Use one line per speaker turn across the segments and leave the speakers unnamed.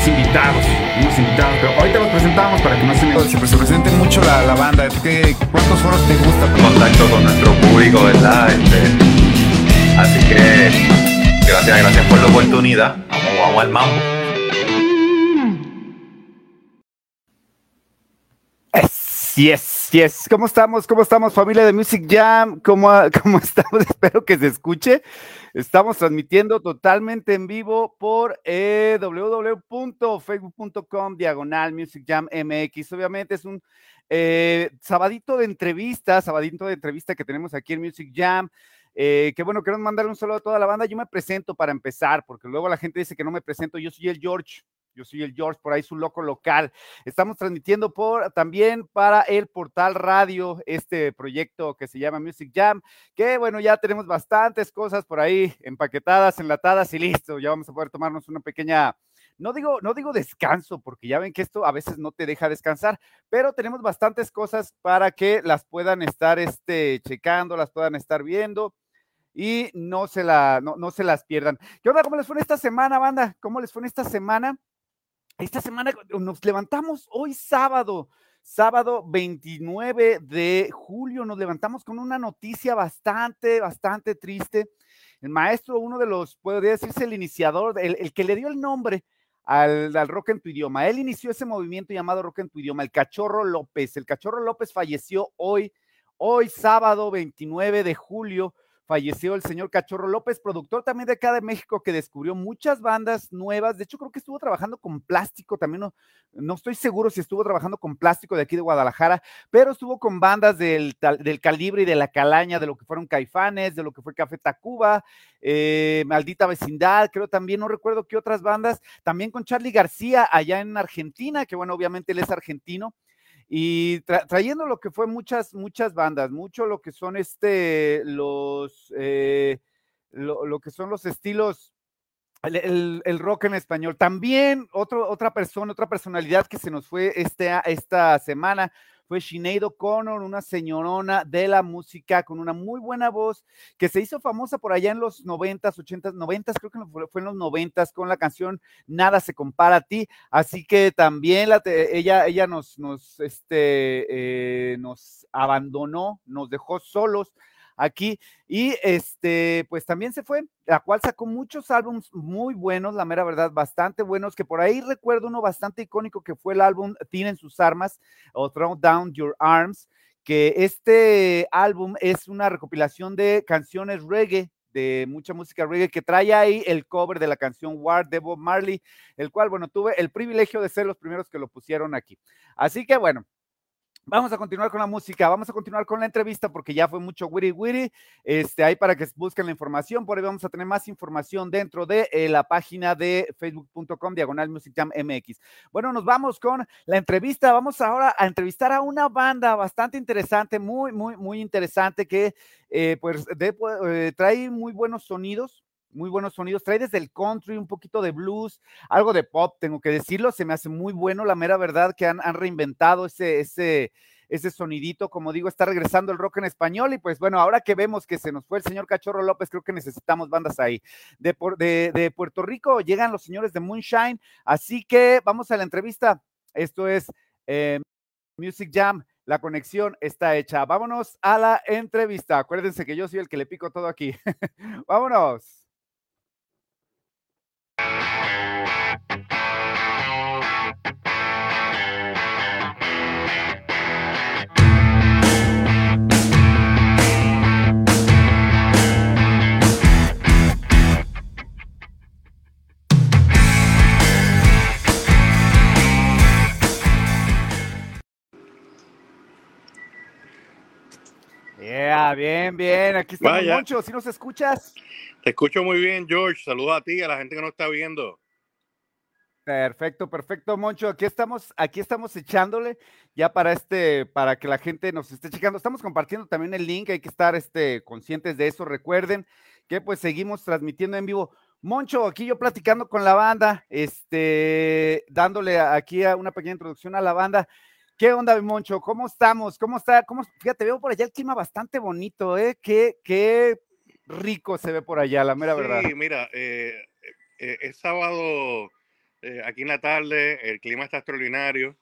unos invitados, unos invitados, pero ahorita los presentamos para que no se me
se, se presente mucho la, la banda. ¿Qué, ¿Cuántos foros te gusta?
Contacto con nuestro público, ¿verdad? Este, así que gracias, gracias por la oportunidad. Vamos, vamos al mambo.
Yes, yes. ¿Cómo estamos? ¿Cómo estamos, familia de Music Jam? ¿Cómo, cómo estamos? Espero que se escuche. Estamos transmitiendo totalmente en vivo por eh, www.facebook.com diagonal Music Jam MX. Obviamente es un eh, sabadito de entrevista, sabadito de entrevista que tenemos aquí en Music Jam. Eh, que bueno, quiero mandar un saludo a toda la banda. Yo me presento para empezar, porque luego la gente dice que no me presento. Yo soy el George. Yo soy el George, por ahí su loco local. Estamos transmitiendo por también para el portal radio este proyecto que se llama Music Jam, que bueno, ya tenemos bastantes cosas por ahí empaquetadas, enlatadas y listo. Ya vamos a poder tomarnos una pequeña no digo, no digo descanso, porque ya ven que esto a veces no te deja descansar, pero tenemos bastantes cosas para que las puedan estar este, checando, las puedan estar viendo y no se, la, no, no se las pierdan. ¿Qué onda? ¿Cómo les fue esta semana, banda? ¿Cómo les fue esta semana? Esta semana nos levantamos hoy sábado, sábado 29 de julio, nos levantamos con una noticia bastante, bastante triste. El maestro, uno de los, podría decirse el iniciador, el, el que le dio el nombre al, al, rock en tu idioma. Él inició ese movimiento llamado rock en tu idioma, el Cachorro López. El Cachorro López falleció hoy, hoy sábado 29 de julio falleció el señor Cachorro López, productor también de acá de México, que descubrió muchas bandas nuevas. De hecho, creo que estuvo trabajando con plástico, también no, no estoy seguro si estuvo trabajando con plástico de aquí de Guadalajara, pero estuvo con bandas del, del calibre y de la calaña, de lo que fueron Caifanes, de lo que fue Café Tacuba, eh, Maldita Vecindad, creo también, no recuerdo qué otras bandas, también con Charlie García allá en Argentina, que bueno, obviamente él es argentino y tra trayendo lo que fue muchas, muchas bandas, mucho lo que son este, los, eh, lo, lo, que son los estilos, el, el, el, rock en español. También otro, otra persona, otra personalidad que se nos fue este, esta semana fue Sinead O'Connor, una señorona de la música con una muy buena voz que se hizo famosa por allá en los 90s, 80s, 90s, creo que fue en los 90s con la canción Nada se compara a ti. Así que también la, ella, ella nos, nos, este, eh, nos abandonó, nos dejó solos aquí. Y este, pues también se fue, la cual sacó muchos álbumes muy buenos, la mera verdad, bastante buenos, que por ahí recuerdo uno bastante icónico que fue el álbum Tienen sus armas o Throw Down Your Arms, que este álbum es una recopilación de canciones reggae de mucha música reggae que trae ahí el cover de la canción War de Bob Marley, el cual, bueno, tuve el privilegio de ser los primeros que lo pusieron aquí. Así que, bueno, Vamos a continuar con la música, vamos a continuar con la entrevista porque ya fue mucho witty witty. Este, ahí para que busquen la información, por ahí vamos a tener más información dentro de eh, la página de facebook.com diagonal Music Jam MX. Bueno, nos vamos con la entrevista. Vamos ahora a entrevistar a una banda bastante interesante, muy, muy, muy interesante que eh, pues de, eh, trae muy buenos sonidos, muy buenos sonidos. Trae desde el country, un poquito de blues, algo de pop, tengo que decirlo. Se me hace muy bueno, la mera verdad, que han, reinventado ese, ese, ese sonidito. Como digo, está regresando el rock en español. Y pues bueno, ahora que vemos que se nos fue el señor Cachorro López, creo que necesitamos bandas ahí. De, de, de Puerto Rico llegan los señores de Moonshine. Así que vamos a la entrevista. Esto es eh, Music Jam. La conexión está hecha. Vámonos a la entrevista. Acuérdense que yo soy el que le pico todo aquí. Vámonos. Thank you. Yeah, bien, bien. Aquí estamos, Moncho. ¿Si nos escuchas?
Te escucho muy bien, George. Saludos a ti, a la gente que nos está viendo.
Perfecto, perfecto, Moncho. Aquí estamos, aquí estamos echándole ya para este, para que la gente nos esté checando. Estamos compartiendo también el link, hay que estar este, conscientes de eso. Recuerden que pues seguimos transmitiendo en vivo. Moncho, aquí yo platicando con la banda, este, dándole aquí una pequeña introducción a la banda. ¿Qué onda, Moncho? ¿Cómo estamos? ¿Cómo está? ¿Cómo? Fíjate, veo por allá el clima bastante bonito, ¿eh? Qué, qué rico se ve por allá, la mera
sí,
verdad.
Sí, mira, eh, eh, es sábado eh, aquí en la tarde, el clima está extraordinario.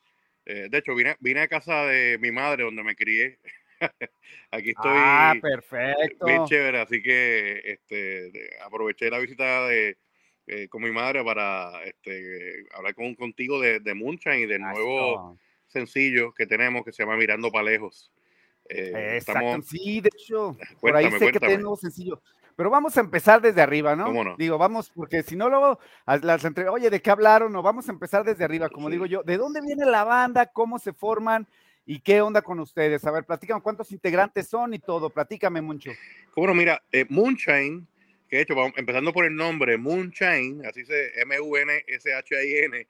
Eh, de hecho, vine, vine a casa de mi madre donde me crié. aquí estoy
Ah, perfecto.
bien chévere, así que este, aproveché la visita de, eh, con mi madre para este, hablar con, contigo de, de y del nuevo. Sencillo que tenemos que se llama Mirando para Lejos. Eh, estamos,
sí, de hecho, por ahí
cuéntame,
sé que
cuéntame.
tiene nuevo sencillo. Pero vamos a empezar desde arriba, ¿no?
¿Cómo no?
Digo, vamos, porque si no luego las entre, oye, ¿de qué hablaron? No, vamos a empezar desde arriba, como
Sí.
digo yo. ¿De dónde viene la banda? ¿Cómo se forman? ¿Y qué onda con ustedes? A ver, platícame cuántos integrantes son y todo. Platícame mucho.
Cómo no, mira, eh, Moonshine, que de hecho, vamos, empezando por el nombre, Moonshine, así se M-U-N-S-H-I-N,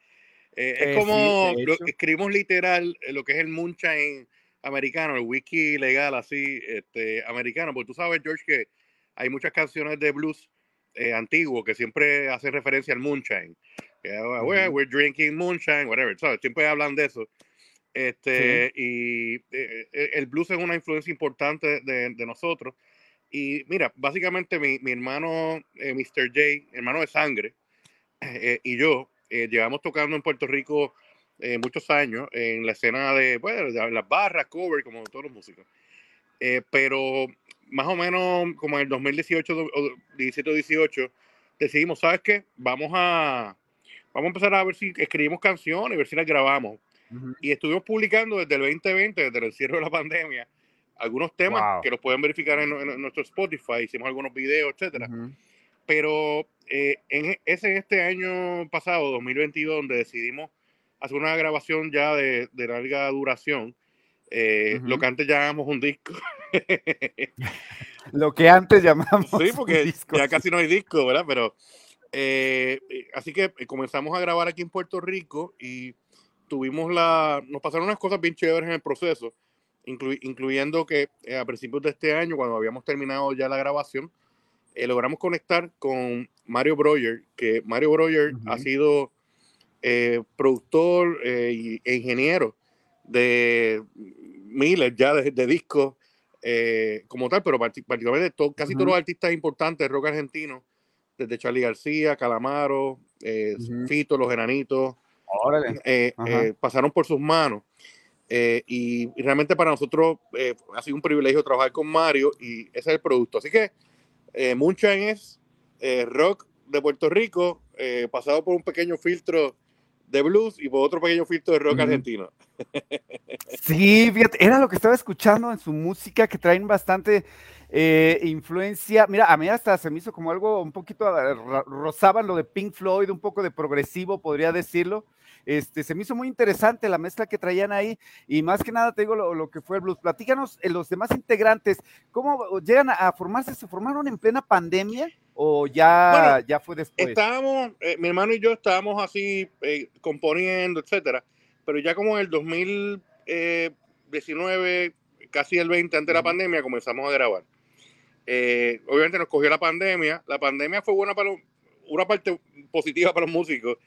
eh,
Eh,
es
sí,
como, lo- escribimos literal eh, lo que es el Moonshine americano, el wiki legal así, este, americano, porque tú sabes, George, que hay muchas canciones de blues eh, antiguos que siempre hacen referencia al Moonshine. Que, ah, well, we're drinking Moonshine, whatever, ¿sabes? Siempre hablan de eso. Este, Y eh, eh, el blues es una influencia importante de, de nosotros. Y mira, básicamente mi, mi hermano eh, Mr. J, hermano de sangre, eh, y yo eh, llevamos tocando en Puerto Rico eh, muchos años en la escena de, bueno, de las barras, cover, como todos los músicos. Eh, pero más o menos como en el 2018 do- o 17 o 18 decidimos, ¿sabes qué? Vamos a, vamos a empezar a ver si escribimos canciones, ver si las grabamos
Ujú.
y estuvimos publicando desde el 2020, desde el cierre de la pandemia, algunos temas
Wow.
que los pueden verificar en, en nuestro Spotify, hicimos algunos videos, etcétera.
Ujú.
Pero eh, en e- ese este año pasado, 2022, donde decidimos hacer una grabación ya de, de larga duración, eh, lo
Ujú.
que antes llamábamos un disco.
Lo que antes llamamos.
sí,
un
porque
disco,
ya
sí.
casi no hay disco, ¿verdad? Pero eh, eh, así que eh, comenzamos a grabar aquí en Puerto Rico y tuvimos la, nos pasaron unas cosas bien chéveres en el proceso, inclu- incluyendo que eh, a principios de este año, cuando habíamos terminado ya la grabación, eh, logramos conectar con Mario Breuer, que Mario Breuer ha
Ujú.
sido eh, productor e ingeniero de miles ya de, de discos eh, como tal, pero parti- particularmente to- casi todos
Ujú.
los artistas importantes de rock argentino, desde Charlie García, Calamaro, eh,
Ujú.
Fito, Los Enanitos, pasaron por sus manos. Eh, y, y realmente para nosotros eh, ha sido un privilegio trabajar con Mario y ese es el producto. Así que eh, Moonshine es eh, rock de Puerto Rico, eh, pasado por un pequeño filtro de blues y por otro pequeño filtro de rock argentino.
Sí, fíjate, era lo que estaba escuchando en su música, que traen bastante eh, influencia. Mira, a mí hasta se me hizo como algo un poquito, ro- rozaban lo de Pink Floyd, un poco de progresivo, podría decirlo. Este, se me hizo muy interesante la mezcla que traían ahí y más que nada te digo lo, lo que fue el blues. Platícanos eh, los demás integrantes, ¿cómo llegan a, formarse? ¿Se formaron en plena pandemia o ya,
Bueno,
ya fue después?
Estábamos, eh, mi hermano y yo estábamos así eh, componiendo, etcétera, pero ya como en el 2019, casi el 20 antes de la pandemia, comenzamos a grabar. Eh, obviamente nos cogió la pandemia. La pandemia fue buena para una parte positiva para los músicos,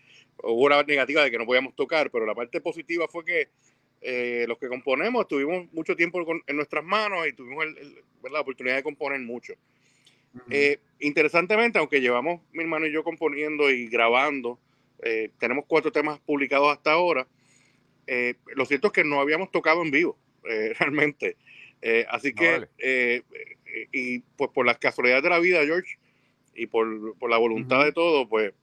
o una negativa de que no podíamos tocar, pero la parte positiva fue que eh, los que componemos tuvimos mucho tiempo con- en nuestras manos y tuvimos el- el- la oportunidad de componer mucho.
Ujú.
Eh, interesantemente, aunque llevamos mi hermano y yo componiendo y grabando, eh, tenemos cuatro temas publicados hasta ahora. eh, lo cierto es que no habíamos tocado en vivo, eh, realmente. Eh, así que,
Órale.
eh, eh, y pues por las casualidades de la vida, George, y por, por la voluntad
Ujú.
de todo, pues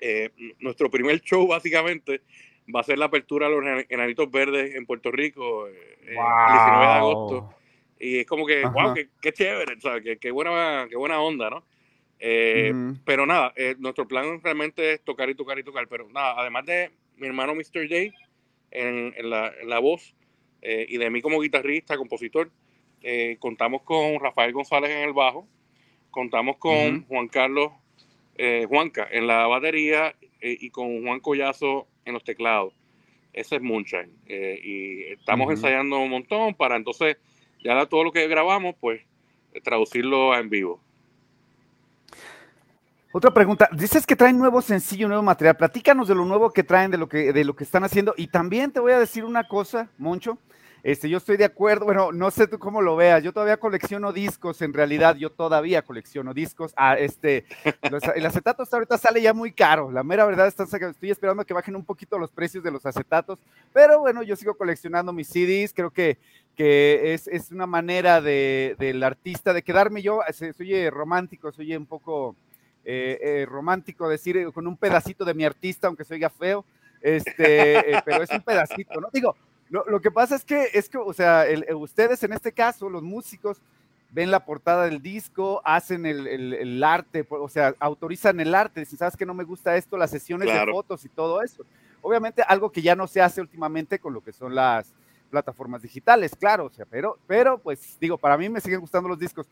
eh, nuestro primer show básicamente va a ser la apertura de los Ena- Enanitos Verdes en Puerto Rico eh, el 19 de agosto. Y es como que,
Ajá.
wow, qué, qué chévere, ¿sabes? Qué, qué buena, qué buena onda, ¿no? Eh. Pero nada, eh, nuestro plan realmente es tocar y tocar y tocar. Pero nada, además de mi hermano Mr. J en, en la, en la voz y de mí como guitarrista, compositor, contamos con Rafael González en el bajo, contamos con. Juan Carlos eh, Juanca en la batería eh, y con Juan Collazo en los teclados. Ese es Moonshine. Eh, y estamos ensayando un montón para entonces, ya todo lo que grabamos, pues traducirlo en vivo.
Otra pregunta, dices que traen nuevo sencillo, nuevo material. Platícanos de lo nuevo que traen, de lo que, de lo que están haciendo. Y también te voy a decir una cosa, Moncho. Este, yo estoy de acuerdo, bueno, no sé tú cómo lo veas, yo todavía colecciono discos, en realidad yo todavía colecciono discos. Ah, este, el acetato hasta ahorita sale ya muy caro, la mera verdad está, estoy esperando que bajen un poquito los precios de los acetatos, pero bueno, yo sigo coleccionando mis CDs, creo que, que es, es una manera de, del artista de quedarme yo, soy romántico, soy un poco eh, eh, romántico decir eh, con un pedacito de mi artista, aunque se oiga feo, este, pero es un pedacito, ¿no? Digo, lo, que pasa es que, es que o sea, ustedes en este caso, los músicos, ven la portada del disco, hacen el, arte, o sea, autorizan el arte, dicen, ¿sabes que no me gusta esto? Las sesiones de fotos y todo eso. Obviamente algo que ya no se hace últimamente con lo que son las plataformas digitales, claro, o sea, pero, pero pues digo, para mí me siguen gustando los discos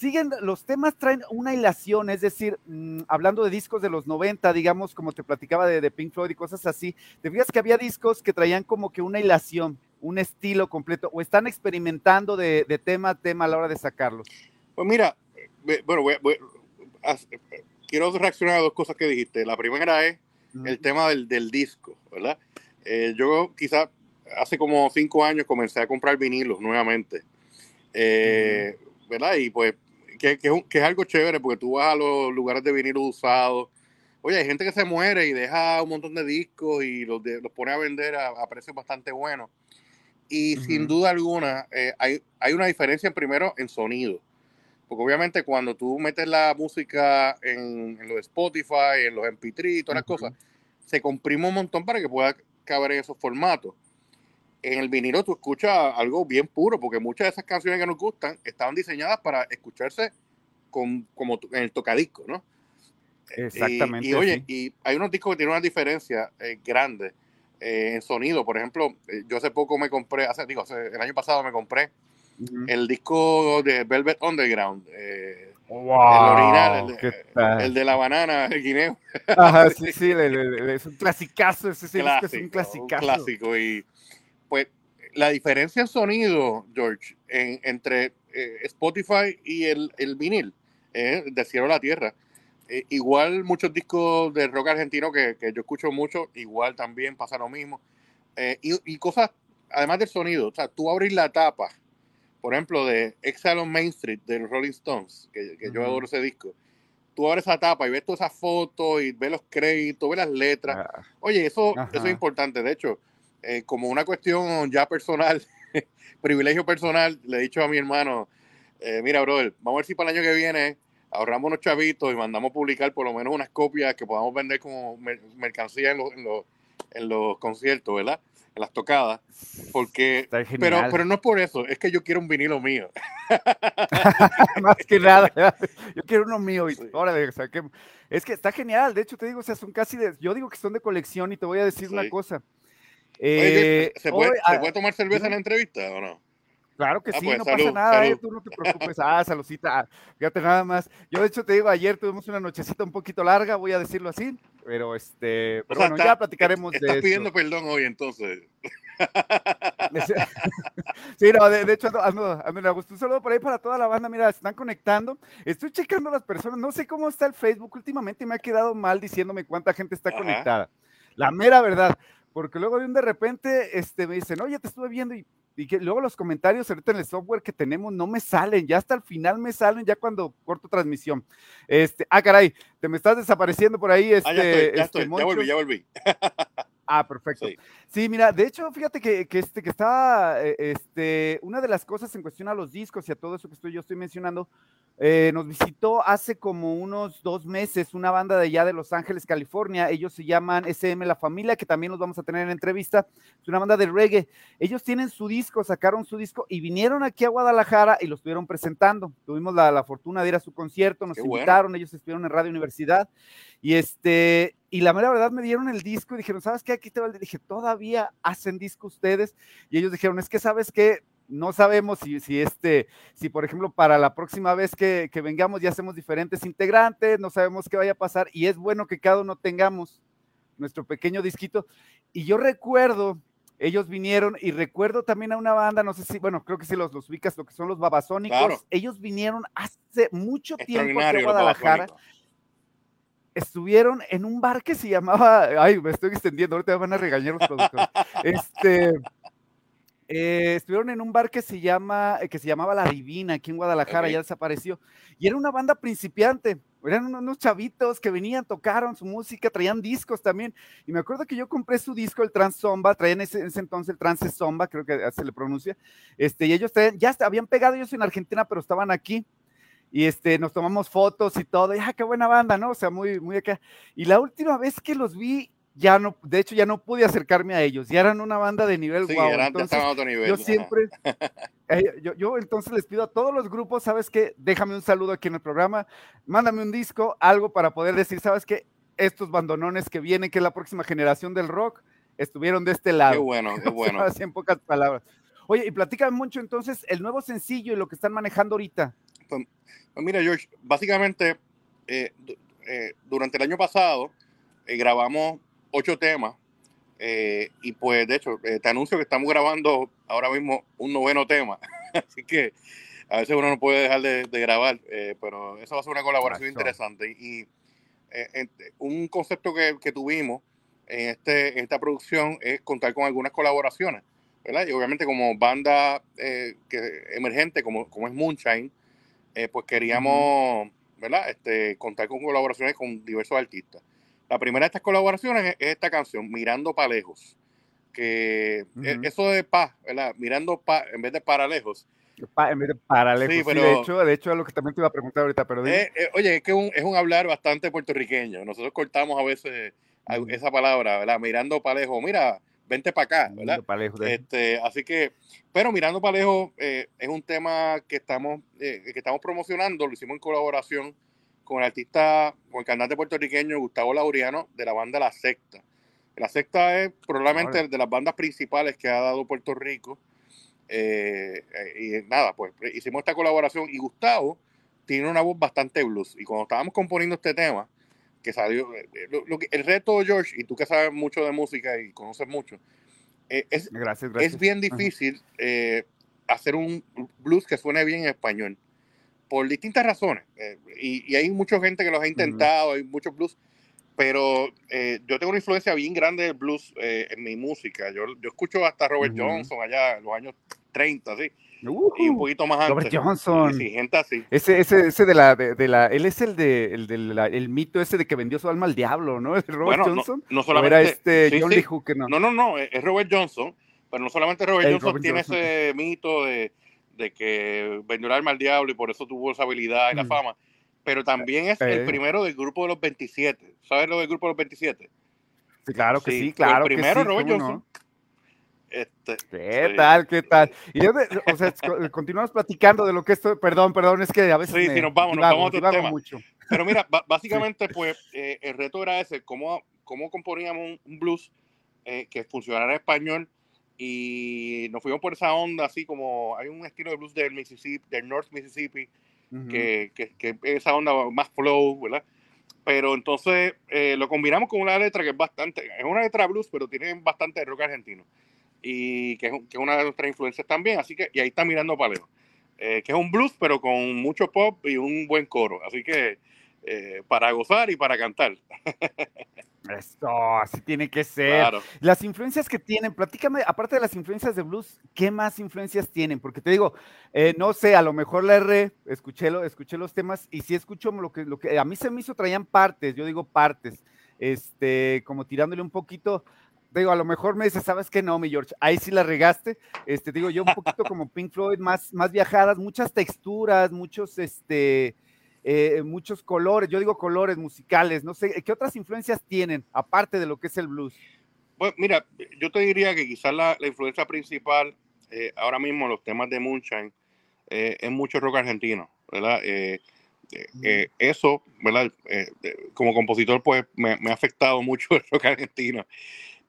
siguen, los temas traen una hilación, es decir, mm, hablando de discos de los 90, digamos, como te platicaba de, Pink Floyd y cosas así, te fijas que había discos que traían como que una hilación, un estilo completo, o están experimentando de, tema a tema a la hora de sacarlos.
Pues mira, bueno, quiero reaccionar a dos cosas que dijiste. La primera es el tema del, disco, ¿verdad? Eh, yo quizá hace como cinco años comencé a comprar vinilos nuevamente. Eh, ¿verdad? Y pues que, es algo chévere porque tú vas a los lugares de vinilo usados. Oye, hay gente que se muere y deja un montón de discos y los, los pone a vender a, precios bastante buenos. Y sin duda alguna, eh, hay, hay una diferencia primero en sonido. Porque obviamente cuando tú metes la música en, en los Spotify, en los MP3 y todas las cosas, se comprime un montón para que pueda caber en esos formatos en el vinilo tú escuchas algo bien puro, porque muchas de esas canciones que nos gustan estaban diseñadas para escucharse con, como en el tocadisco, ¿no?
Exactamente.
Y, oye, y hay unos discos que tienen una diferencia eh, grande eh, en sonido. Por ejemplo, eh, yo hace poco me compré, hace, digo, el año pasado me compré el disco de Velvet Underground.
Wow,
el original, el de, la banana, el guineo.
Ajá, sí, sí, es un clasicazo, ese disco es un clasicazo.
Un clásico y pues la diferencia en sonido, George, entre eh, Spotify y el, el vinil, eh, de cielo a la tierra. Eh, igual muchos discos de rock argentino que, yo escucho mucho, igual también pasa lo mismo. y, cosas, además del sonido, o sea, tú abres la tapa, por ejemplo, de Exile on Main Street, de Rolling Stones, que, yo adoro ese disco. Tú abres esa tapa y ves todas esas fotos y ves los créditos, ves las letras. Ah. Oye, eso, eso es importante. De hecho, eh, como una cuestión ya personal, privilegio personal, le he dicho a mi hermano, eh, mira, brother, vamos a ver si para el año que viene ahorramos unos chavitos y mandamos publicar por lo menos unas copias que podamos vender como mercancía en los, en, los, en los conciertos, ¿verdad? En las tocadas. Porque, pero, pero no es por eso, es que yo quiero un vinilo mío.
Más que nada, yo quiero uno mío. ahora, es que está genial, de hecho te digo, o sea, son casi de, yo digo que son de colección y te voy a decir una cosa.
Eh, ¿se, puede, ¿se, tomar cerveza en la entrevista o no?
Claro que ah, sí, pues, no pasa nada, eh, tú no te preocupes. Ah, saludcita, fíjate nada más. Yo de hecho te digo, ayer tuvimos una nochecita un poquito larga, voy a decirlo así, pero este, pero bueno, ya platicaremos
estás de Estás pidiendo perdón hoy entonces.
sí, no, de, hecho ando, ando, ando gusto. Un saludo por ahí para toda la banda, mira, se están conectando. Estoy checando las personas, no sé cómo está el Facebook, últimamente me ha quedado mal diciéndome cuánta gente está conectada. La mera verdad porque luego de un de repente este, me dicen, oye, te estuve viendo y, que luego los comentarios ahorita en el software que tenemos no me salen, ya hasta el final me salen, ya cuando corto transmisión. Este, ah, caray, te me estás desapareciendo por ahí. Este,
ah, ya estoy, ya, este, ya volví, ya volví.
Ah, perfecto. Sí. mira, de hecho, fíjate que, que, este, que estaba, eh, este, una de las cosas en cuestión a los discos y a todo eso que estoy, yo estoy mencionando, eh, nos visitó hace como unos dos meses una banda de allá de Los Ángeles, California. Ellos se llaman SM La Familia, que también los vamos a tener en entrevista. Es una banda de reggae. Ellos tienen su disco, sacaron su disco y vinieron aquí a Guadalajara y lo estuvieron presentando. Tuvimos la, fortuna de ir a su concierto, nos invitaron, ellos estuvieron en Radio Universidad. Y este, y la mera verdad me dieron el disco y dijeron, ¿sabes qué? Aquí te va el Dije, ¿todavía hacen disco ustedes? Y ellos dijeron, es que sabes qué, no sabemos si, si, este, si por ejemplo para la próxima vez que, vengamos ya hacemos diferentes integrantes, no sabemos qué vaya a pasar y es bueno que cada uno tengamos nuestro pequeño disquito. Y yo recuerdo, ellos vinieron y recuerdo también a una banda, no sé si, bueno, creo que si los, los ubicas, lo que son los babasónicos, ellos vinieron hace mucho tiempo a Guadalajara. Estuvieron en un bar que se llamaba, ay, me estoy extendiendo, ahorita me van a regañar los productores. este, Eh, estuvieron en un bar que se llama, que se llamaba La Divina, aquí en Guadalajara,
Ok.
ya desapareció. Y era una banda principiante. Eran unos- chavitos que venían, tocaron su música, traían discos también. Y me acuerdo que yo compré su disco, el Trans Zomba, traían ese, en ese entonces el Trance Zomba, creo que se le pronuncia. Este, y ellos traían, ya habían pegado ellos en Argentina, pero estaban aquí. Y este, nos tomamos fotos y todo. Y, ah, qué buena banda, ¿no? O sea, muy, muy acá. Y la última vez que los vi, ya no, de hecho, ya no pude acercarme a ellos. Ya eran una banda de nivel
Sí, ya
Entonces,
a otro nivel.
yo siempre, eh, yo, yo entonces les pido a todos los grupos, ¿sabes qué? Déjame un saludo aquí en el programa, mándame un disco, algo para poder decir, ¿sabes qué? Estos bandonones que vienen, que es la próxima generación del rock, estuvieron de este lado.
Qué bueno, qué bueno.
Así en pocas palabras. Oye, y platícame mucho entonces el nuevo sencillo y lo que están manejando ahorita.
Pues mira, George, básicamente eh, eh, durante el año pasado eh, grabamos ocho temas y pues de hecho te anuncio que estamos grabando ahora mismo un noveno tema, así que a veces uno no puede dejar de, de grabar, pero eso va a ser una colaboración interesante y un concepto que, que tuvimos en, este, en esta producción es contar con algunas colaboraciones, ¿verdad? Y obviamente como banda que, emergente como, como es Moonshine, eh, pues queríamos, ¿verdad? Este, contar con colaboraciones con diversos artistas. La primera de estas colaboraciones es, es esta canción, Mirando pa' lejos, que
Ujú.
eso de paz, ¿verdad? Mirando pa, en vez de para lejos.
Pa- en vez de para lejos.
Sí,
Sí,
pero-
de hecho, de hecho, es lo que también te iba a preguntar ahorita, pero.
Eh, eh, oye, es que un- es un hablar bastante puertorriqueño. Nosotros cortamos a veces esa palabra, ¿verdad? Mirando pa' lejos, mira, vente para acá, ¿verdad?
Lejos
Este, así que, pero mirando para lejos, eh, es un tema que estamos, eh, que estamos promocionando, lo hicimos en colaboración con el artista, con el cantante puertorriqueño Gustavo Laureano de la banda La Secta. La Secta es probablemente de las bandas principales que ha dado Puerto Rico. Eh, y nada, pues hicimos esta colaboración y Gustavo tiene una voz bastante blues. Y cuando estábamos componiendo este tema, que salió, eh, lo- lo que- el reto, George, y tú que sabes mucho de música y conoces mucho, eh, es
Gracias, gracias.
es bien difícil eh, hacer un blues que suene bien en español por distintas razones. eh, y, y hay mucha gente que los ha intentado, hay muchos blues, pero eh, yo tengo una influencia bien grande del blues eh, en mi música. Yo, yo escucho hasta Robert. Johnson allá en los años 30, ¿sí? Y un poquito más antes.
Robert Johnson.
Sí, gente así.
Ese, ese, ese de la, de, de la, él es el de, el, de la- el mito ese de que vendió su alma al diablo, ¿no? ¿Es Robert
Bueno,
Johnson?
no
¿O
solamente.
era este
sí,
John
sí.
Hooker? No.
No, no, no, es Robert Johnson, pero no solamente Robert
El
Johnson
Robert
tiene
Johnson.
ese mito de, de que vendió el alma al diablo y por eso tuvo esa habilidad y la
Mm.
fama, pero también es
Eh.
el primero del grupo de los 27. ¿Sabes lo del grupo de los 27?
Sí, claro que
Sí, fue el
claro
primero,
que.
Robert
¿cómo
Johnson.
no?
Este,
¿Qué
sí.
tal? ¿Qué tal? Y yo, o sea, co- continuamos platicando de lo que esto, perdón, perdón, es que a veces
Sí,
me
sí, nos vamos, nos vamos a otro tema.
mucho.
Pero mira, básicamente, pues eh, el reto era ese, cómo, cómo componíamos un, blues eh, que funcionara en español y nos fuimos por esa onda, así como hay un estilo de blues del Mississippi, del North Mississippi,
Ujú.
que, que, que esa onda más flow, ¿verdad? Pero entonces eh, lo combinamos con una letra que es bastante, es una letra blues, pero tiene bastante rock argentino. Y que es, que es una de nuestras influencias también, así que, y ahí está mirando Paleo, eh, que es un blues, pero con mucho pop y un buen coro. Así que eh, para gozar y para cantar.
Esto, así tiene que ser.
Claro.
Las influencias que tienen, platícame, aparte de las influencias de blues, ¿qué más influencias tienen? Porque te digo, eh, no sé, a lo mejor la R, escuché, lo, escuché los temas y sí escucho lo que, lo que a mí se me hizo, traían partes, yo digo partes, este, como tirándole un poquito, digo, a lo mejor me dices, ¿sabes qué? No, mi George, ahí sí la regaste, este, digo, yo un poquito como Pink Floyd, más, más viajadas, muchas texturas, muchos, este, eh, muchos colores, yo digo colores musicales, no sé, ¿qué otras influencias tienen, aparte de lo que es el blues?
Bueno, mira, yo te diría que quizás la, la influencia principal eh, ahora mismo en los temas de Moonshine eh, es mucho rock argentino, ¿verdad? Eh, eh, eh, eso, ¿verdad? Eh, eh, como compositor, pues me, me ha afectado mucho el rock argentino.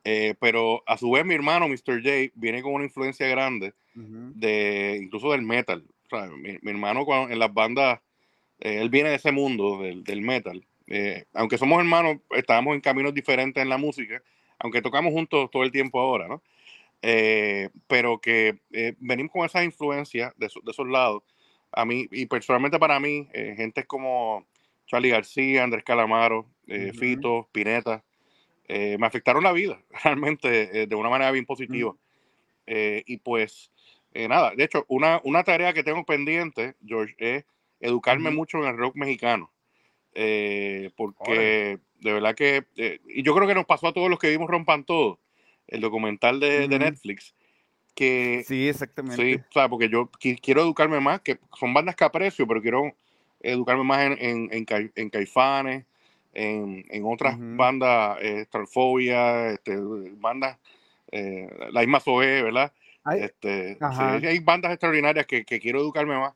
Eh, pero a su vez mi hermano, Mr. J, viene con una influencia grande de incluso del metal. O sea, mi, mi hermano cuando- en las bandas, eh, él viene de ese mundo del, del metal. Eh, aunque somos hermanos, estábamos en caminos diferentes en la música, aunque tocamos juntos todo el tiempo ahora, ¿no? Pero que venimos con esas influencias de, de esos lados. A mí, y personalmente para mí, gente como Charlie García, Andrés Calamaro. Fito, Pineta, eh, me afectaron la vida realmente eh, de una manera bien positiva. Eh, y pues, nada, de hecho, una, una tarea que tengo pendiente, George, es educarme mucho en el rock mexicano. Porque de verdad que, y yo creo que nos pasó a todos los que vimos Rompan Todo, el documental de, de. Netflix, que
Sí,
Sí,
exactamente.
o sea, porque yo qui- quiero educarme más, que son bandas que aprecio, pero quiero educarme más en, en, en, en Caifanes, en, en otras
Ujú.
bandas, eh, Starfobia, este, bandas, eh, la Isma Zoé, ¿verdad?
Ay,
Este, sí, hay bandas extraordinarias que, que quiero educarme más.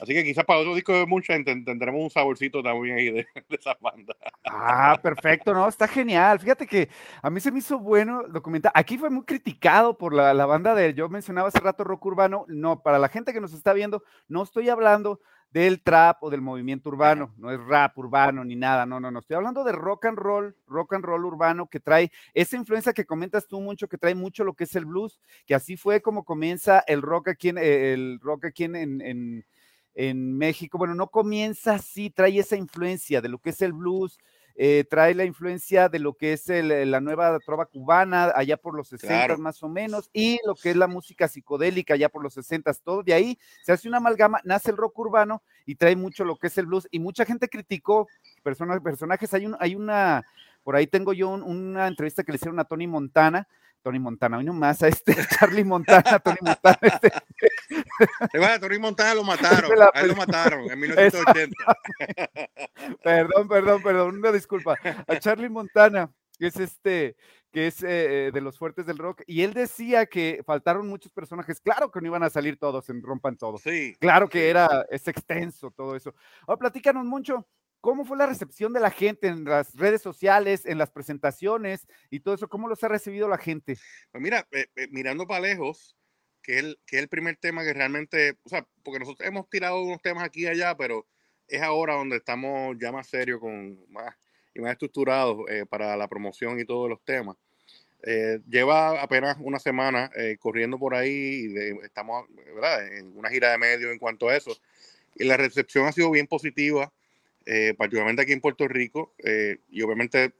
Así que quizás para otro disco de ten- tendremos un saborcito también ahí de, de esas bandas.
Ah, perfecto, no, está genial. Fíjate que a mí se me hizo bueno documentar. Aquí fue muy criticado por la, la banda de, yo mencionaba hace rato rock urbano. No, para la gente que nos está viendo, no estoy hablando del trap o del movimiento urbano, no es rap urbano ni nada, no, no, no, estoy hablando de rock and roll, rock and roll urbano que trae esa influencia que comentas tú mucho, que trae mucho lo que es el blues, que así fue como comienza el rock aquí en, eh, el rock aquí en, en, en en México, bueno, no comienza así, trae esa influencia de lo que es el blues, eh, trae la influencia de lo que es el, la nueva trova cubana, allá por los 60
Claro.
más o menos, y lo que es la música psicodélica, allá por los 60 todo de ahí se hace una amalgama, nace el rock urbano y trae mucho lo que es el blues, y mucha gente criticó personas, personajes, hay, un, hay una, por ahí tengo yo un, una entrevista que le hicieron a Tony Montana, Tony Montana, hoy nomás a este Charlie Montana, Tony Montana, este,
Recuerda, Tony Montana lo mataron, a él lo mataron en 1980.
Perdón, perdón, perdón, una disculpa. A Charlie Montana, que es este, que es eh, de los fuertes del rock, y él decía que faltaron muchos personajes. Claro que no iban a salir todos en Rompan Todo.
Sí.
Claro que
sí.
era, es extenso todo eso. Ahora platícanos mucho. ¿Cómo fue la recepción de la gente en las redes sociales, en las presentaciones y todo eso? ¿Cómo los ha recibido la gente?
Pues mira, eh, eh, mirando para lejos, que es, el, que es el primer tema que realmente, o sea, porque nosotros hemos tirado unos temas aquí y allá, pero es ahora donde estamos ya más serios con más y más estructurados eh, para la promoción y todos los temas. Eh, lleva apenas una semana eh, corriendo por ahí y de- estamos ¿verdad? en una gira de medios en cuanto a eso. Y la recepción ha sido bien positiva, eh, particularmente aquí en Puerto Rico. eh, y obviamente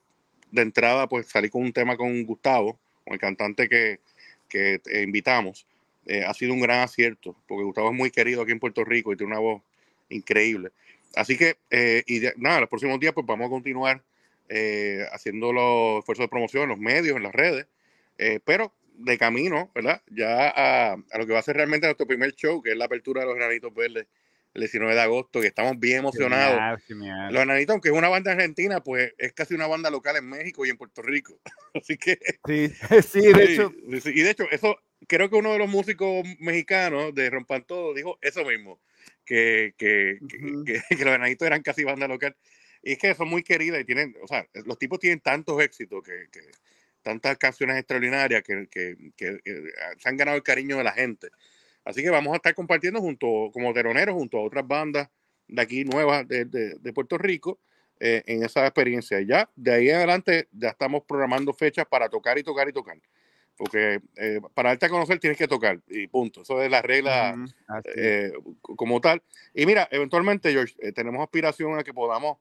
de entrada, pues salí con un tema con Gustavo, con el cantante que, que invitamos. Eh, ha sido un gran acierto, porque Gustavo es muy querido aquí en Puerto Rico y tiene una voz increíble. Así que, nada, los próximos días, pues vamos a continuar haciendo los esfuerzos de promoción en los medios, en las redes, pero de camino, ¿verdad? Ya a, a lo que va a ser realmente nuestro primer show, que es la apertura de los Granitos Verdes el 19 de agosto, que estamos bien emocionados. Los Enanitos, aunque es una banda argentina, pues es casi una banda local en México y en Puerto Rico. Así que.
Sí, sí, de
sí,
hecho,
sí. Y de hecho, eso, creo que uno de los músicos mexicanos de Rompan Todo dijo eso mismo, que, que, que-
Ujú.
que- que los Enanitos eran casi banda local. Y es que son muy queridas y tienen, o sea, los tipos tienen tantos éxitos, que, tantas canciones extraordinarias que, que- que, eh, se han ganado el cariño de la gente. Así que vamos a estar compartiendo junto, como teloneros, junto a otras bandas de aquí nuevas de, de- de Puerto Rico eh, en esa experiencia. Ya de ahí en adelante ya estamos programando fechas para tocar y tocar y tocar. Porque eh, para darte a conocer tienes que tocar y punto. Eso es la regla eh, como tal. Y mira, eventualmente, George, tenemos aspiración a que podamos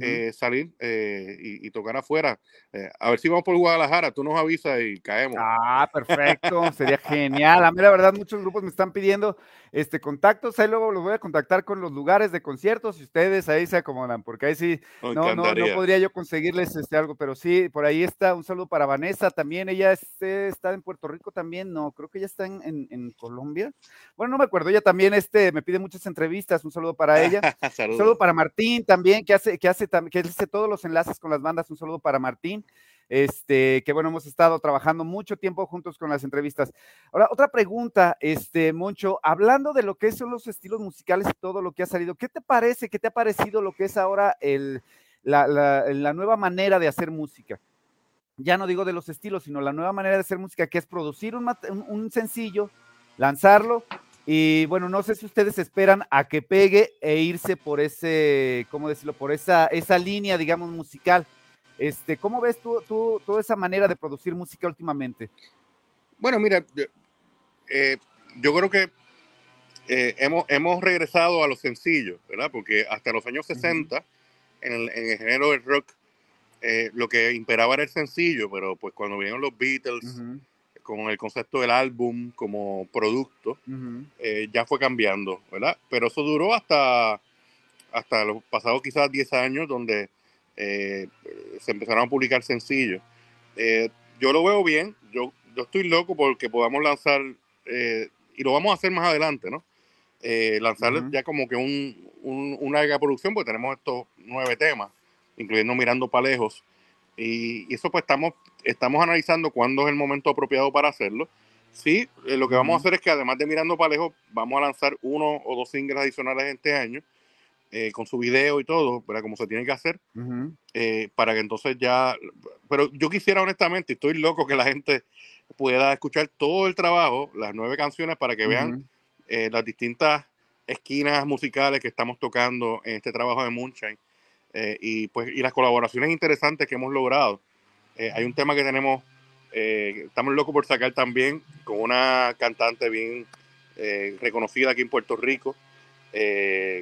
Eh, salir eh, y, y tocar afuera. Eh, a ver si vamos por Guadalajara, tú nos avisas y caemos.
Ah, perfecto, sería genial. A mí la verdad muchos grupos me están pidiendo este contactos, ahí luego los voy a contactar con los lugares de conciertos y ustedes ahí se acomodan, porque ahí sí no, no, no podría yo conseguirles este algo, pero sí, por ahí está, un saludo para Vanessa también, ella este, está en Puerto Rico también, no, creo que ella está en, en- en Colombia. Bueno, no me acuerdo, ella también este, me pide muchas entrevistas, un saludo para ella. Un
Saludos.
saludo para Martín también, que hace, que hace, que hace todos los enlaces con las bandas. Un saludo para Martín. Este, que bueno, hemos estado trabajando mucho tiempo juntos con las entrevistas. Ahora, otra pregunta, este, Moncho, hablando de lo que son los estilos musicales y todo lo que ha salido, ¿qué te parece, qué te ha parecido lo que es ahora el, la, la- la nueva manera de hacer música? Ya no digo de los estilos, sino la nueva manera de hacer música, que es producir un- un sencillo, lanzarlo, y bueno, no sé si ustedes esperan a que pegue e irse por ese, ¿cómo decirlo? Por esa, esa línea, digamos, musical. Este, ¿Cómo ves tú, tú toda esa manera de producir música últimamente?
Bueno, mira, yo, eh, yo creo que eh, hemos, hemos regresado a los sencillos, ¿verdad? Porque hasta los años 60, en, el, en el género del rock, eh, lo que imperaba era el sencillo, pero pues cuando vinieron los Beatles, con el concepto del álbum como producto, eh, ya fue cambiando, ¿verdad? Pero eso duró hasta, hasta los pasados quizás 10 años, donde eh, se empezaron a publicar sencillos. Eh, yo lo veo bien, yo, yo estoy loco porque podamos lanzar, y lo vamos a hacer más adelante, ¿no? lanzar ya como que un, un, una larga producción, porque tenemos estos nueve temas, incluyendo Mirando Palejos, y, y eso pues estamos estamos analizando cuándo es el momento apropiado para hacerlo. Sí, eh, lo que vamos a hacer es que además de Mirando Palejo, vamos a lanzar uno o dos singles adicionales este año, eh, con su video y todo, para como se tiene que hacer, eh, para que entonces ya... Pero yo quisiera honestamente, estoy loco que la gente pueda escuchar todo el trabajo, las nueve canciones, para que vean las distintas esquinas musicales que estamos tocando en este trabajo de Moonshine y pues y las colaboraciones interesantes que hemos logrado. Eh, hay un tema que tenemos, eh, estamos locos por sacar también con una cantante bien eh, reconocida aquí en Puerto Rico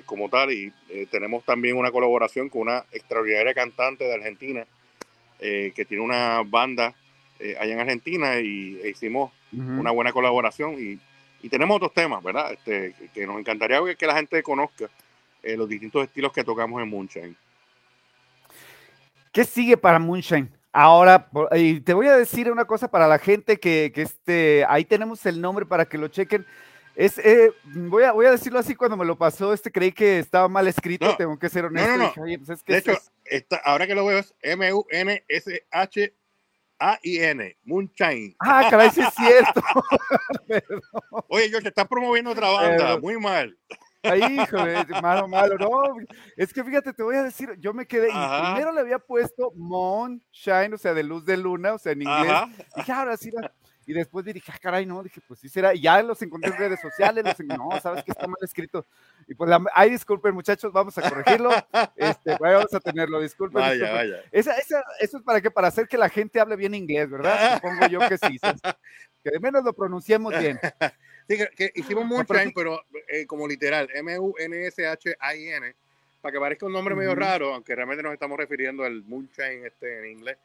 como tal y tenemos también una colaboración con una extraordinaria cantante de Argentina que tiene una banda allá en Argentina y e hicimos una buena colaboración y, y, tenemos otros temas, ¿verdad? Este, que nos encantaría que la gente conozca los distintos estilos que tocamos en Moonshine.
¿Qué sigue para Moonshine? Ahora, y te voy a decir una cosa para la gente que, que este, ahí tenemos el nombre para que lo chequen. Es, eh, voy, a, voy a decirlo así, cuando me lo pasó, este creí que estaba mal escrito, tengo que ser honesto.
No, no, pues de hecho, ahora que lo veo es M-U-N-S-H-A-I-N, Moonshine.
Ah, caray, sí es cierto.
Oye, George, estás promoviendo otra banda, muy mal.
Ay, híjole, malo, malo, no. Es que fíjate, te voy a decir, yo me quedé, y primero le había puesto Moonshine, o sea, de luz de luna, o sea, en inglés. Y dije, ahora sí, y después dije, ah, caray, no, dije, pues sí será. Y ya los encontré en redes sociales, los no, sabes que está mal escrito. Y pues, la, ay, disculpen, muchachos, vamos a corregirlo. Este, vamos a tenerlo, disculpen.
Vaya, vaya.
Esa, esa, eso es para qué, para hacer que la gente hable bien inglés, ¿verdad? Supongo yo que sí. Que de menos lo pronunciemos bien.
Sí, que, hicimos Moonshine, pero eh, como literal, M-U-N-S-H-I-N, para que parezca un nombre medio raro, aunque realmente nos estamos refiriendo al Moonshine este en inglés.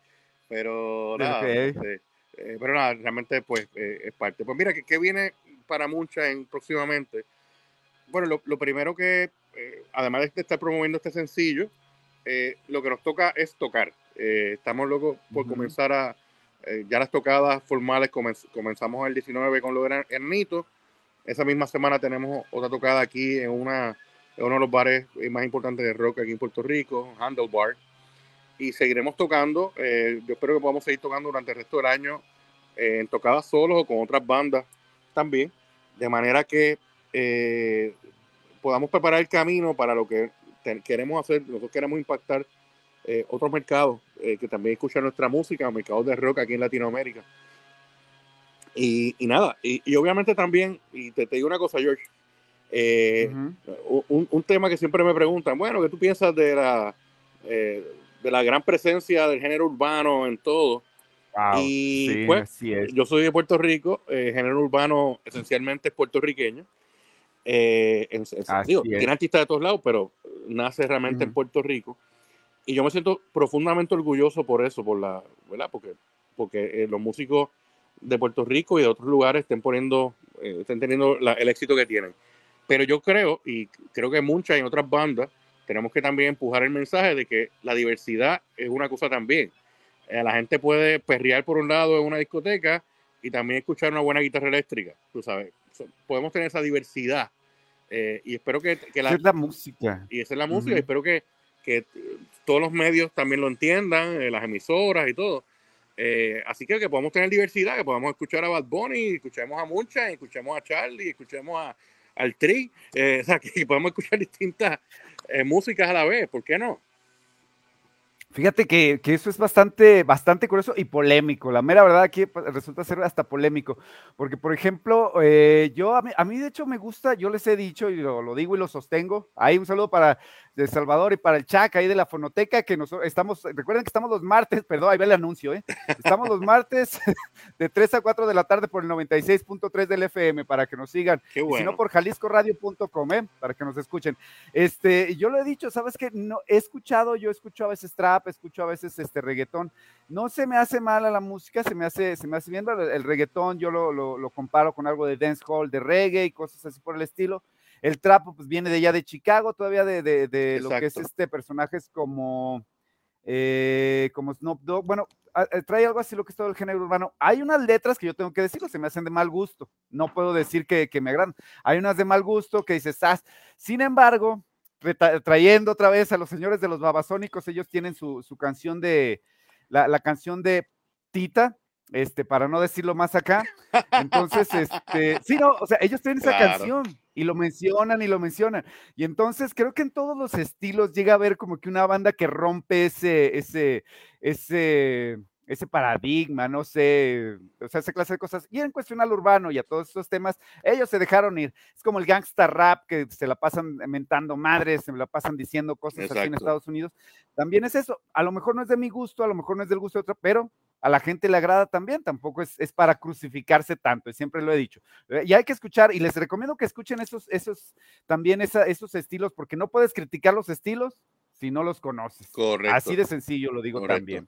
Pero nada, este, eh, pero nada, realmente pues eh, es parte. Pues mira, ¿qué, viene para Moonshine próximamente? Bueno, lo, primero que, además de estar promoviendo este sencillo, lo que nos toca es tocar. estamos locos por comenzar a eh, ya las tocadas formales comenzamos el 19 con lo de Ernito. Esa misma semana tenemos otra tocada aquí en, una, uno de los bares más importantes de rock aquí en Puerto Rico, Handlebar. Y seguiremos tocando. Eh, yo espero que podamos seguir tocando durante el resto del año eh, en tocadas solos o con otras bandas también. De manera que podamos preparar el camino para lo que queremos hacer. Nosotros queremos impactar eh, otros mercados eh, que también escuchan nuestra música, mercados de rock aquí en Latinoamérica. Y, nada, y, obviamente también, y te, digo una cosa, George, eh, un, tema que siempre me preguntan, bueno, ¿qué tú piensas de la, de la gran presencia del género urbano en todo? y pues, yo soy de Puerto Rico, el género urbano esencialmente es puertorriqueño. en, tiene artistas de todos lados, pero nace realmente en Puerto Rico y yo me siento profundamente orgulloso por eso, por la, ¿verdad? Porque, porque eh, los músicos de Puerto Rico y de otros lugares estén poniendo, eh, estén teniendo el éxito que tienen. Pero yo creo, y creo que muchas en otras bandas, tenemos que también empujar el mensaje de que la diversidad es una cosa también. Eh, la gente puede perrear por un lado en una discoteca y también escuchar una buena guitarra eléctrica, tú sabes. podemos tener esa diversidad. y espero que, la,
es la música.
Y esa es la música. Y espero que, que todos los medios también lo entiendan, eh, las emisoras y todo. Eh, así que que podamos tener diversidad, que podamos escuchar a Bad Bunny, escuchemos a Mucha, escuchemos a Charlie, escuchemos a, al Tri, eh, o sea, que podemos escuchar distintas músicas a la vez, ¿por qué no?
Fíjate que, eso es bastante, bastante curioso y polémico. La mera verdad aquí pues, resulta ser hasta polémico. Porque, por ejemplo, eh, yo a mí, de hecho me gusta, yo les he dicho y lo, digo y lo sostengo. Ahí un saludo para El Salvador y para el Chac ahí de la fonoteca, que nosotros estamos, recuerden que estamos los martes, perdón, ahí ve el anuncio, ¿eh? Estamos los martes de 3 a 4 de la tarde por el 96.3 del FM para que nos sigan. Qué bueno. Si no, por jaliscoradio.com, ¿eh? Para que nos escuchen. Este, yo lo he dicho, ¿sabes que No, he escuchado, yo he escuchado a veces trap trap, escucho a veces este reggaetón. No se me hace mala la música, se me hace, se me hace bien el, reggaetón, yo lo, lo, comparo con algo de dancehall, de reggae y cosas así por el estilo. El trap pues viene de allá de Chicago, todavía de, de, de lo que es este personajes como eh, como Snoop Dogg, bueno, eh, trae algo así lo que es todo el género urbano. Hay unas letras que yo tengo que decirlo, se me hacen de mal gusto, no puedo decir que, me agradan. Hay unas de mal gusto que dices, ah, sin embargo, trayendo otra vez a los señores de los babasónicos, ellos tienen su, canción de, la, la canción de Tita, este, para no decirlo más acá. Entonces, este, sí, no, o sea, ellos tienen esa canción y lo mencionan y lo mencionan. Y entonces creo que en todos los estilos llega a haber como que una banda que rompe ese, ese, ese, ese paradigma, no sé, o sea, esa clase de cosas. Y en cuestión al urbano y a todos esos temas, ellos se dejaron ir. Es como el gangsta rap que se la pasan mentando madres, se la pasan diciendo cosas así en Estados Unidos. También es eso. A lo mejor no es de mi gusto, a lo mejor no es del gusto de otro, pero a la gente le agrada también, tampoco es, para crucificarse tanto, y siempre lo he dicho. Eh, y hay que escuchar, y les recomiendo que escuchen esos, esos, también esos estilos, porque no puedes criticar los estilos si no los conoces.
Correcto.
Así de sencillo lo digo también.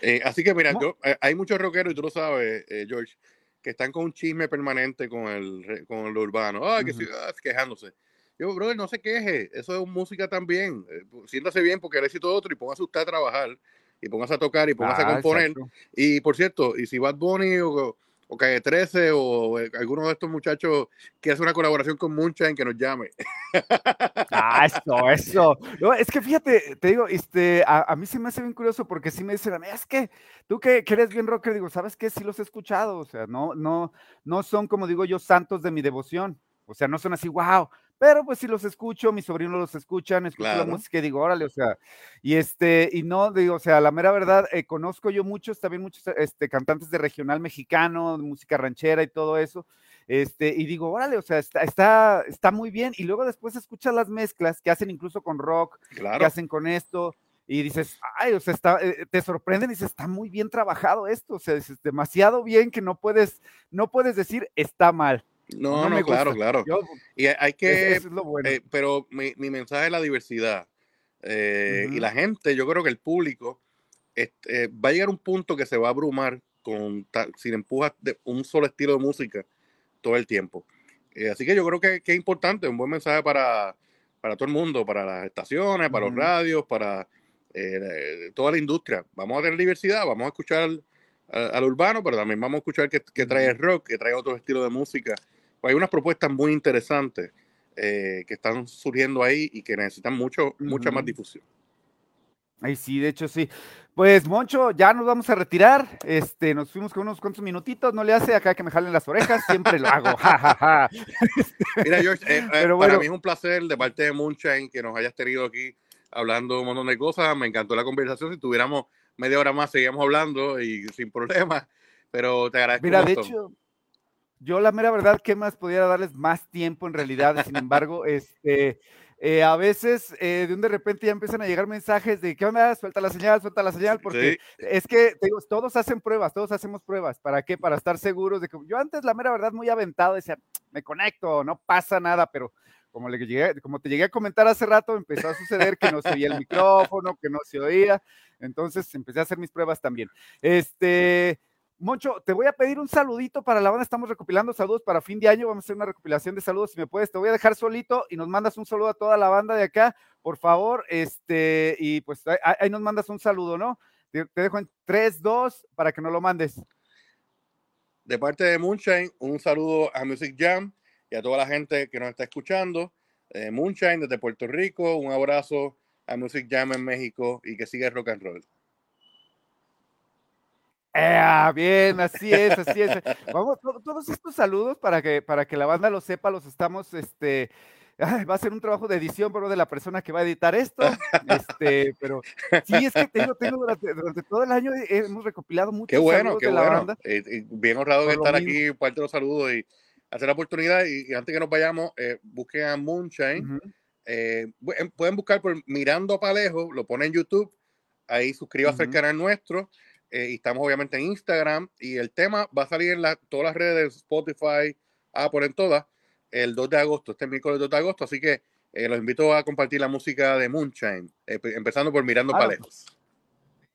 Eh, así que mira, eh, hay muchos rockeros, y tú lo sabes, George, que están con un chisme permanente con el, con lo urbano. Ay, que ah, quejándose. Yo, brother, no se queje, eso es música también. siéntase bien porque él éxito otro y póngase usted a trabajar y pongas a tocar y pongas a ah, componer. Y por cierto, y si Bad Bunny o, o Calle 13 o eh, alguno de estos muchachos que hace una colaboración con Moonshine, que nos llame.
Ah, eso, eso. es que fíjate, te digo, este, a, mí se me hace bien curioso porque sí me dicen, es que tú que, que, eres bien rocker, digo, ¿sabes qué? Sí los he escuchado, o sea, no, no, no son, como digo yo, santos de mi devoción. O sea, no son así, wow, pero pues si los escucho, mis sobrinos los escuchan, escucho la música y digo, órale, o sea, y este, y no, digo, o sea, la mera verdad, eh, conozco yo muchos, también muchos este, cantantes de regional mexicano, de música ranchera y todo eso, este, y digo, órale, o sea, está, está, está muy bien, y luego después escuchas las mezclas que hacen incluso con rock, que hacen con esto, y dices, ay, o sea, está, eh, te sorprenden y dices, está muy bien trabajado esto, o sea, es demasiado bien que no puedes, no puedes decir está mal.
No, no, claro, claro. y hay que, eh, pero mi, mensaje es la diversidad. Eh, y la gente, yo creo que el público este, va a llegar a un punto que se va a abrumar con si empujas de un solo estilo de música todo el tiempo. Eh, así que yo creo que, es importante, un buen mensaje para, para todo el mundo, para las estaciones, para los radios, para toda la industria. Vamos a tener diversidad, vamos a escuchar al, urbano, pero también vamos a escuchar que, que trae el rock, que trae otro estilo de música hay unas propuestas muy interesantes eh, que están surgiendo ahí y que necesitan mucho, mucha más difusión.
Ay, sí, de hecho sí. Pues, Moncho, ya nos vamos a retirar. Este, nos fuimos con unos cuantos minutitos. No le hace acá que me jalen las orejas, siempre lo hago.
Mira, George, eh, eh, para mí es un placer de parte de Moonshine que nos hayas tenido aquí hablando un montón de cosas. Me encantó la conversación. Si tuviéramos media hora más, seguíamos hablando y sin problema. Pero te agradezco.
Mira, de hecho, yo la mera verdad, ¿qué más pudiera darles más tiempo en realidad? Sin embargo, este, eh, a veces eh, de un de repente ya empiezan a llegar mensajes de, ¿qué onda? Suelta la señal, suelta la señal, porque es que digo, todos hacen pruebas, todos hacemos pruebas. ¿Para qué? Para estar seguros de que yo antes la mera verdad muy aventado decía, me conecto, no pasa nada, pero como, le llegué, como te llegué a comentar hace rato, empezó a suceder que no se oía el micrófono, que no se oía, entonces empecé a hacer mis pruebas también. Este, Moncho, te voy a pedir un saludito para la banda. Estamos recopilando saludos para fin de año. Vamos a hacer una recopilación de saludos. Si me puedes, te voy a dejar solito y nos mandas un saludo a toda la banda de acá, por favor. Este, y pues ahí, nos mandas un saludo, ¿no? Te, dejo en 3, 2 para que no lo mandes.
De parte de Moonshine, un saludo a Music Jam y a toda la gente que nos está escuchando. Eh, Moonshine desde Puerto Rico, un abrazo a Music Jam en México y que siga rock and roll.
Eh, bien, así es, así es. Vamos, todos estos saludos para que, para que la banda lo sepa, los estamos, este, va a ser un trabajo de edición, pero de la persona que va a editar esto. Este, pero sí, es que tengo, tengo durante, todo el año hemos recopilado muchos
qué bueno, qué de la bueno. banda. Eh, bien honrado de estar aquí, parte de los saludos y hacer la oportunidad. Y, antes que nos vayamos, eh, busquen a Moonshine. Em, pueden buscar por Mirando Palejo, lo ponen en YouTube. Ahí suscríbase al canal nuestro. Eh, y estamos obviamente en Instagram y el tema va a salir en todas las redes de Spotify, Apple, en todas, el 2 de agosto, este miércoles 2 de agosto, así que eh, los invito a compartir la música de Moonshine, eh, empezando por Mirando Palejos.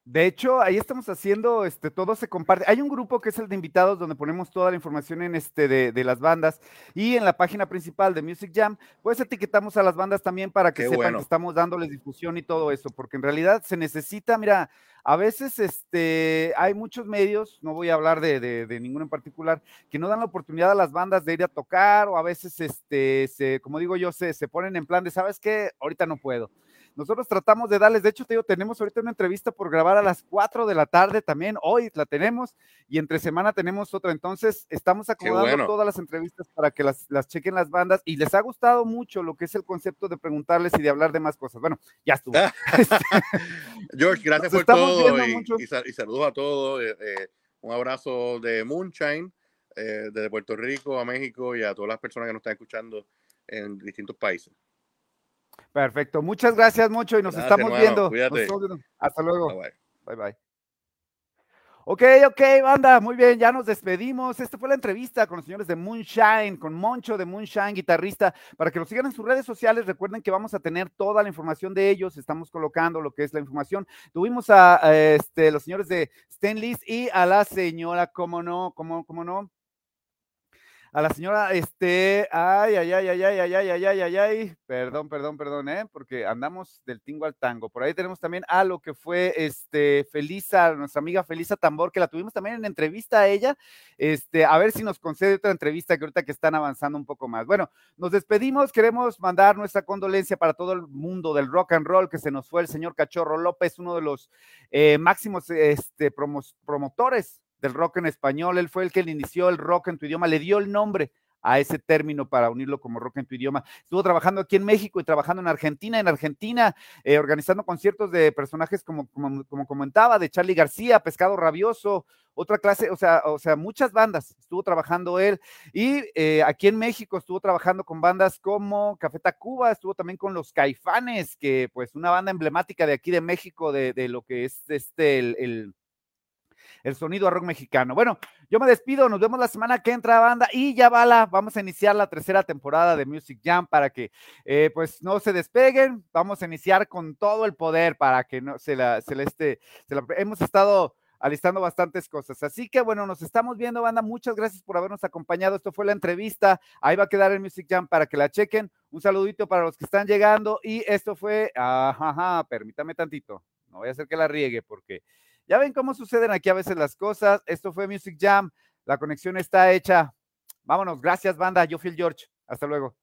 De hecho, ahí estamos haciendo, este, todo se comparte. Hay un grupo que es el de invitados donde ponemos toda la información en este de, las bandas y en la página principal de Music Jam, pues etiquetamos a las bandas también para que sepan que estamos dándoles difusión y todo eso, porque en realidad se necesita, mira, a veces este, hay muchos medios, no voy a hablar de, de, ninguno en particular, que no dan la oportunidad a las bandas de ir a tocar o a veces, este, se, como digo yo, se, se ponen en plan de, ¿sabes qué? Ahorita no puedo. Nosotros tratamos de darles, de hecho, te digo, tenemos ahorita una entrevista por grabar a las 4 de la tarde también, hoy la tenemos, y entre semana tenemos otra. Entonces, estamos acomodando todas las entrevistas para que las, chequen las bandas y les ha gustado mucho lo que es el concepto de preguntarles y de hablar de más cosas. Bueno, ya estuvo.
George, gracias por todo y, saludos a todos. Eh, eh, un abrazo de Moonshine, eh, desde Puerto Rico a México y a todas las personas que nos están escuchando en distintos países.
Perfecto. Muchas gracias, mucho, y nos estamos viendo. Hasta luego. Bye bye. Ok, ok, banda, muy bien, ya nos despedimos. Esta fue la entrevista con los señores de Moonshine, con Moncho de Moonshine, guitarrista, para que lo sigan en sus redes sociales. Recuerden que vamos a tener toda la información de ellos, estamos colocando lo que es la información. Tuvimos a, este, los señores de Stenlis y a la señora, cómo no, cómo, cómo no, a la señora, este, ay, ay, ay, ay, ay, ay, ay, ay, ay, ay, ay, perdón, perdón, perdón, ¿eh? porque andamos del tingo al tango. Por ahí tenemos también a lo que fue, este, Felisa, nuestra amiga Felisa Tambor, que la tuvimos también en entrevista a ella, este, a ver si nos concede otra entrevista que ahorita que están avanzando un poco más. Bueno, nos despedimos, queremos mandar nuestra condolencia para todo el mundo del rock and roll, que se nos fue el señor Cachorro López, uno de los eh, máximos, este, promotores del rock en español. Él fue el que inició el rock en tu idioma, le dio el nombre a ese término para unirlo como rock en tu idioma. Estuvo trabajando aquí en México y trabajando en Argentina, en Argentina, eh, organizando conciertos de personajes como, como, comentaba, de Charlie García, Pescado Rabioso, otra clase, o sea, o sea, muchas bandas estuvo trabajando él. Y eh, aquí en México estuvo trabajando con bandas como Café Tacuba, estuvo también con los Caifanes, que pues una banda emblemática de aquí de México, de, lo que es este, el sonido a rock mexicano. Bueno, yo me despido, nos vemos la semana que entra, banda, y ya bala, vamos a iniciar la tercera temporada de Music Jam para que eh, pues no se despeguen, vamos a iniciar con todo el poder para que no se la, se este, se la, hemos estado alistando bastantes cosas. Así que bueno, nos estamos viendo, banda. Muchas gracias por habernos acompañado. Esto fue la entrevista. Ahí va a quedar el Music Jam para que la chequen. Un saludito para los que están llegando. Y esto fue, ajá, permítame tantito. No voy a hacer que la riegue porque ya ven cómo suceden aquí a veces las cosas. Esto fue Music Jam. La conexión está hecha. Vámonos. Gracias, banda. Yo el George. Hasta luego.